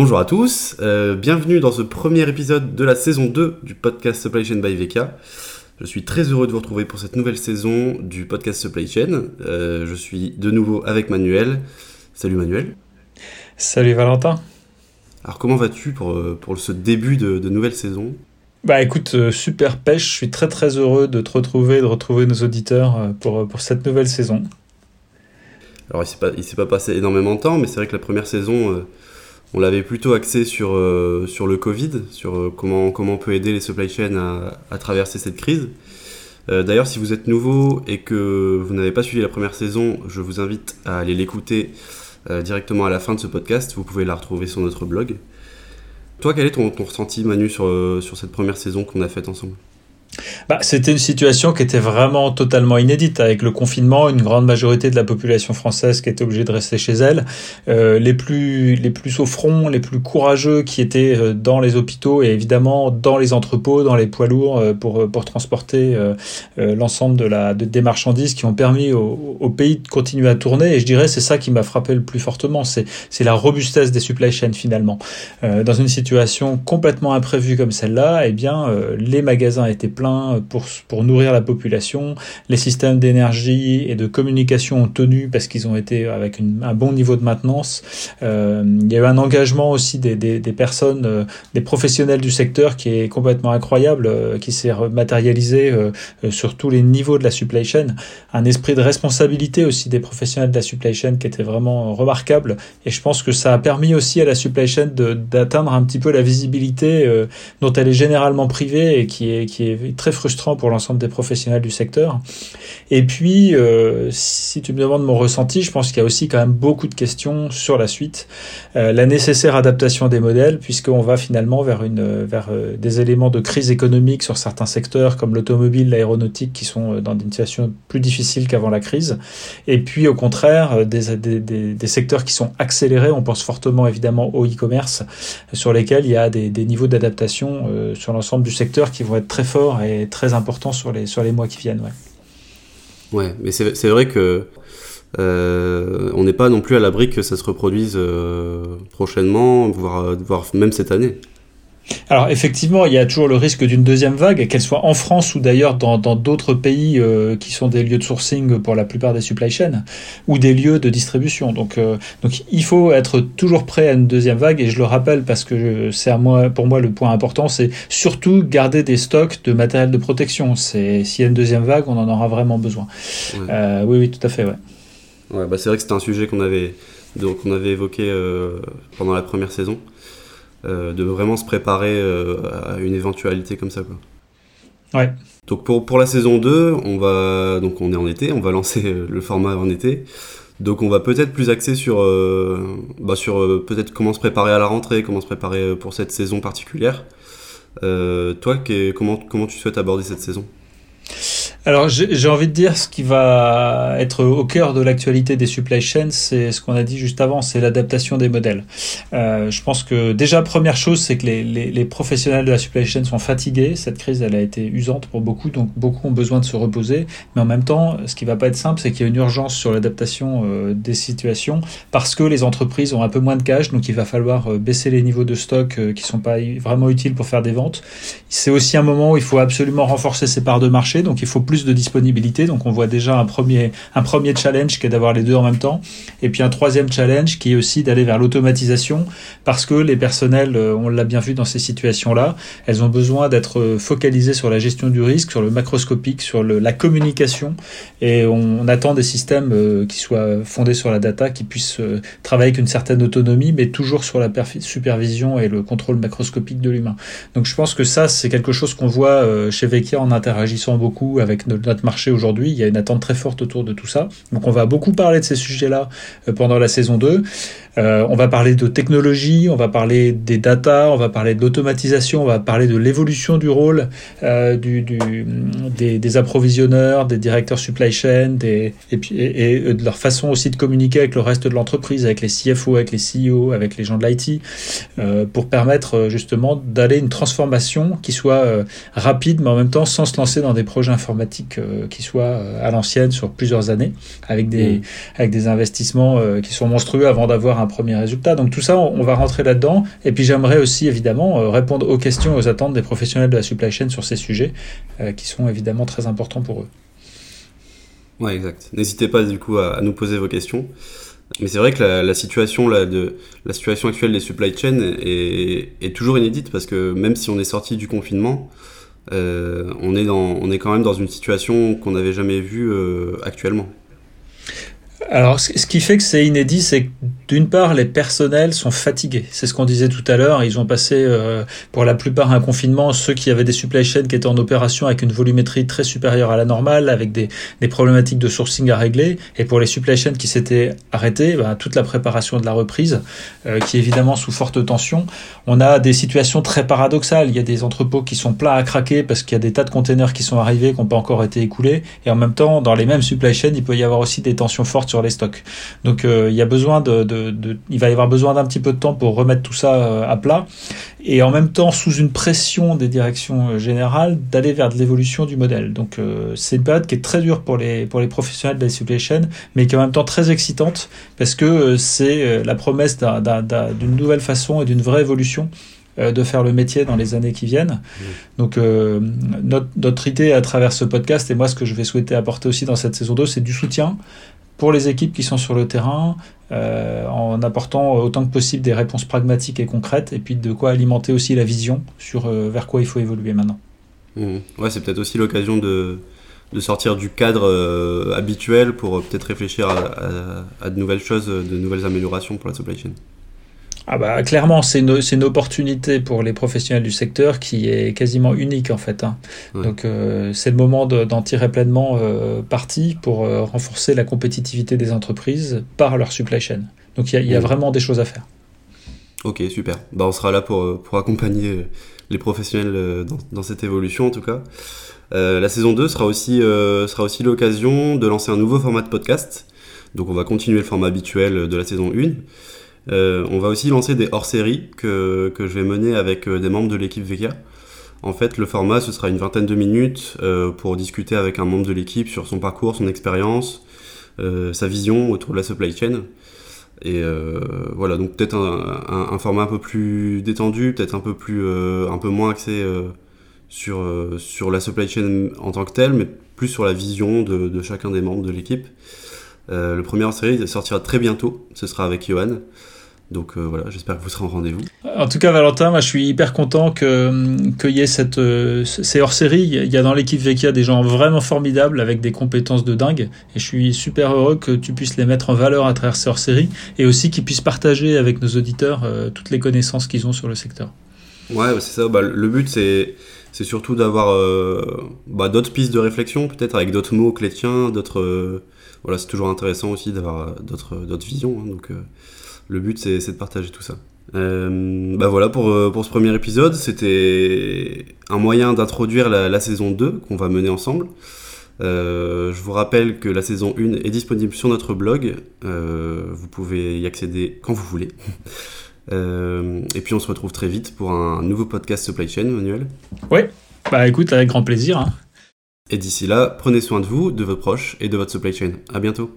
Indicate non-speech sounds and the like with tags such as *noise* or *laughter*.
Bonjour à tous, euh, bienvenue dans ce premier épisode de la saison 2 du podcast Supply Chain by VK. Je suis très heureux de vous retrouver pour cette nouvelle saison du podcast Supply Chain. Euh, je suis de nouveau avec Manuel. Salut Manuel. Salut Valentin. Alors comment vas-tu pour, euh, pour ce début de, nouvelle saison? Bah écoute, super pêche, je suis très très heureux de te retrouver, de retrouver nos auditeurs pour, pour cette nouvelle saison. Alors il ne s'est pas passé énormément de temps, mais c'est vrai que la première saison, on l'avait plutôt axé sur, euh, le Covid, sur euh, comment, on peut aider les supply chains à, traverser cette crise. Euh, d'ailleurs, si vous êtes nouveau et que vous n'avez pas suivi la première saison, je vous invite à aller l'écouter directement à la fin de ce podcast. Vous pouvez la retrouver sur notre blog. Toi, quel est ton, ton ressenti, Manu, sur cette première saison qu'on a faite ensemble? Bah, C'était une situation qui était vraiment totalement inédite. Avec le confinement, une grande majorité de la population française qui était obligée de rester chez elle. Euh, les, plus, les plus au front, les plus courageux qui étaient euh, dans les hôpitaux et évidemment dans les entrepôts, dans les poids lourds euh, pour, pour transporter l'ensemble de la, de, des marchandises qui ont permis au, pays de continuer à tourner. Et je dirais c'est ça qui m'a frappé le plus fortement. C'est la robustesse des supply chains finalement. Dans une situation complètement imprévue comme celle-là, eh bien, les magasins étaient pleins pour, pour nourrir la population. Les systèmes d'énergie et de communication ont tenu parce qu'ils ont été avec un bon niveau de maintenance. Euh, il y a eu un engagement aussi des, personnes, euh, des professionnels du secteur qui est complètement incroyable, euh, qui s'est matérialisé sur tous les niveaux de la supply chain. Un esprit de responsabilité aussi des professionnels de la supply chain qui était vraiment remarquable. Et je pense que ça a permis aussi à la supply chain d'atteindre un petit peu la visibilité dont elle est généralement privée et qui est très frustrant pour l'ensemble des professionnels du secteur. Et puis, euh, si tu me demandes mon ressenti, je pense qu'il y a aussi quand même beaucoup de questions sur la suite, euh, la nécessaire adaptation des modèles, puisqu'on va finalement vers une vers euh, des éléments de crise économique sur certains secteurs comme l'automobile, l'aéronautique, qui sont dans une situation plus difficile qu'avant la crise. Et puis, au contraire, des, des, des, des secteurs qui sont accélérés. On pense fortement évidemment au e-commerce, sur lesquels il y a des, des niveaux d'adaptation sur l'ensemble du secteur qui vont être très forts très important sur les, sur les mois qui viennent. Ouais, ouais mais c'est vrai que euh, on n'est pas non plus à l'abri que ça se reproduise euh, prochainement, voire, voire même cette année. Alors effectivement, il y a toujours le risque d'une deuxième vague, qu'elle soit en France ou d'ailleurs dans d'autres pays euh, qui sont des lieux de sourcing pour la plupart des supply chains ou des lieux de distribution. Donc, euh, donc il faut être toujours prêt à une deuxième vague et je le rappelle parce que c'est à moi, pour moi le point important, c'est surtout garder des stocks de matériel de protection. C'est s'il y a une deuxième vague, on en aura vraiment besoin. Ouais. Euh, oui, oui, tout à fait, ouais. Ouais, bah c'est vrai que c'était un sujet qu'on avait, donc on avait évoqué pendant la première saison. Euh, de vraiment se préparer euh, à une éventualité comme ça. Quoi. Ouais. Donc pour, pour la saison 2, on va donc on est en été, on va lancer euh, le format en été. Donc on va peut-être plus axer sur, euh, bah sur euh, peut-être comment se préparer à la rentrée, comment se préparer pour cette saison particulière. Euh, toi, comment, comment tu souhaites aborder cette saison? Alors j'ai envie de dire ce qui va être au cœur de l'actualité des supply chains, c'est ce qu'on a dit juste avant, c'est l'adaptation des modèles. Euh, je pense que déjà première chose, c'est que les, professionnels de la supply chain sont fatigués. Cette crise, elle a été usante pour beaucoup, donc beaucoup ont besoin de se reposer. Mais en même temps, ce qui va pas être simple, c'est qu'il y a une urgence sur l'adaptation euh, des situations parce que les entreprises ont un peu moins de cash, donc il va falloir euh, baisser les niveaux de stock qui sont pas vraiment utiles pour faire des ventes. C'est aussi un moment où il faut absolument renforcer ses parts de marché, donc il faut plus de disponibilité. Donc on voit déjà un premier, un premier challenge qui est d'avoir les deux en même temps. Et puis un troisième challenge qui est aussi d'aller vers l'automatisation parce que les personnels, euh, on l'a bien vu dans ces situations-là, elles ont besoin d'être focalisées sur la gestion du risque, sur le macroscopique, sur la communication. Et on, on, attend des systèmes euh, qui soient fondés sur la data, qui puissent euh, travailler avec une certaine autonomie, mais toujours sur la supervision et le contrôle macroscopique de l'humain. Donc je pense que ça, c'est quelque chose qu'on voit chez Vekia en interagissant beaucoup avec notre marché aujourd'hui. Il y a une attente très forte autour de tout ça. Donc on va beaucoup parler de ces sujets-là euh, pendant la saison 2. Euh, on va parler de technologie, on va parler des data, on va parler de l'automatisation, on va parler de l'évolution du rôle euh, des, approvisionneurs, des directeurs supply chain, et, de leur façon aussi de communiquer avec le reste de l'entreprise, avec les CFO, avec les CEO, avec les gens de l'IT, pour permettre justement d'aller une transformation qui soit rapide, mais en même temps sans se lancer dans des projets informatiques problématique qui soit à l'ancienne sur plusieurs années, avec des, mmh. avec des investissements qui sont monstrueux avant d'avoir un premier résultat. Donc tout ça, on, va rentrer là-dedans. Et puis j'aimerais aussi évidemment répondre aux questions et aux attentes des professionnels de la supply chain sur ces sujets, qui sont évidemment très importants pour eux. Ouais, exact. N'hésitez pas du coup à, nous poser vos questions. Mais c'est vrai que la, situation là, de la situation actuelle des supply chains est, est, toujours inédite parce que même si on est sorti du confinement, euh, on est dans on est quand même dans une situation qu'on n'avait jamais vue euh, actuellement. Alors, ce qui fait que c'est inédit, c'est que d'une part, les personnels sont fatigués. C'est ce qu'on disait tout à l'heure. Ils ont passé, euh, pour la plupart, un confinement. Ceux qui avaient des supply chains qui étaient en opération avec une volumétrie très supérieure à la normale, avec des, des problématiques de sourcing à régler. Et pour les supply chains qui s'étaient arrêtés, ben, toute la préparation de la reprise, euh, qui est évidemment sous forte tension. On a des situations très paradoxales. Il y a des entrepôts qui sont pleins à craquer parce qu'il y a des tas de containers qui sont arrivés, qui n'ont pas encore été écoulés. Et en même temps, dans les mêmes supply chains, il peut y avoir aussi des tensions fortes sur les stocks. Donc euh, il y a besoin de, de, il va y avoir besoin d'un petit peu de temps pour remettre tout ça euh, à plat et en même temps sous une pression des directions euh, générales d'aller vers de l'évolution du modèle. Donc c'est une période qui est très dure pour les pour les professionnels de la supply chain, mais qui est en même temps très excitante parce que c'est la promesse d'une nouvelle façon et d'une vraie évolution de faire le métier dans les années qui viennent. Mmh. Donc notre, notre idée à travers ce podcast, et moi ce que je vais souhaiter apporter aussi dans cette saison 2, c'est du soutien pour les équipes qui sont sur le terrain, euh, en apportant autant que possible des réponses pragmatiques et concrètes, et puis de quoi alimenter aussi la vision sur euh, vers quoi il faut évoluer maintenant. Mmh. Ouais, c'est peut-être aussi l'occasion de, sortir du cadre euh, habituel pour peut-être réfléchir à, à, de nouvelles choses, de nouvelles améliorations pour la supply chain. Ah bah clairement, c'est une, une, opportunité pour les professionnels du secteur qui est quasiment unique en fait. Hein. Donc euh, c'est le moment d'en tirer pleinement euh, parti pour euh, renforcer la compétitivité des entreprises par leur supply chain. Donc il y, y, a vraiment des choses à faire. Ok, super. Bah, on sera là pour, pour accompagner les professionnels dans, dans, cette évolution en tout cas. la saison 2 sera aussi, sera aussi l'occasion de lancer un nouveau format de podcast. Donc on va continuer le format habituel de la saison 1. Euh, on va aussi lancer des hors-séries que, que, je vais mener avec euh, des membres de l'équipe VK. En fait, le format, ce sera une vingtaine de minutes euh, pour discuter avec un membre de l'équipe sur son parcours, son expérience, sa vision autour de la supply chain. Et voilà, donc peut-être un, format un peu plus détendu, peut-être un peu plus, un peu moins axé sur, sur la supply chain en tant que telle, mais plus sur la vision de, de chacun des membres de l'équipe. le premier hors-série sortira très bientôt, ce sera avec Johan. Donc euh, voilà, j'espère que vous serez en rendez-vous. En tout cas, Valentin, moi je suis hyper content qu'il y ait cette, euh, ces hors-série. Il y a dans l'équipe Vekia des gens vraiment formidables avec des compétences de dingue. Et je suis super heureux que tu puisses les mettre en valeur à travers ces hors-série et aussi qu'ils puissent partager avec nos auditeurs euh, toutes les connaissances qu'ils ont sur le secteur. Ouais, c'est ça. Bah, le but, c'est c'est surtout d'avoir bah, d'autres pistes de réflexion, peut-être avec d'autres mots que les tiens, d'autres. voilà, c'est toujours intéressant aussi d'avoir d'autres d'autres visions. Hein, donc le but, c'est de partager tout ça. Euh, bah voilà pour, euh, pour ce premier épisode, c'était un moyen d'introduire la, saison 2 qu'on va mener ensemble. Euh, je vous rappelle que la saison 1 est disponible sur notre blog, vous pouvez y accéder quand vous voulez. *laughs* et puis on se retrouve très vite pour un nouveau podcast Supply Chain, Manuel. Oui, bah écoute, avec grand plaisir. Hein. Et d'ici là, prenez soin de vous, de vos proches et de votre supply chain. À bientôt.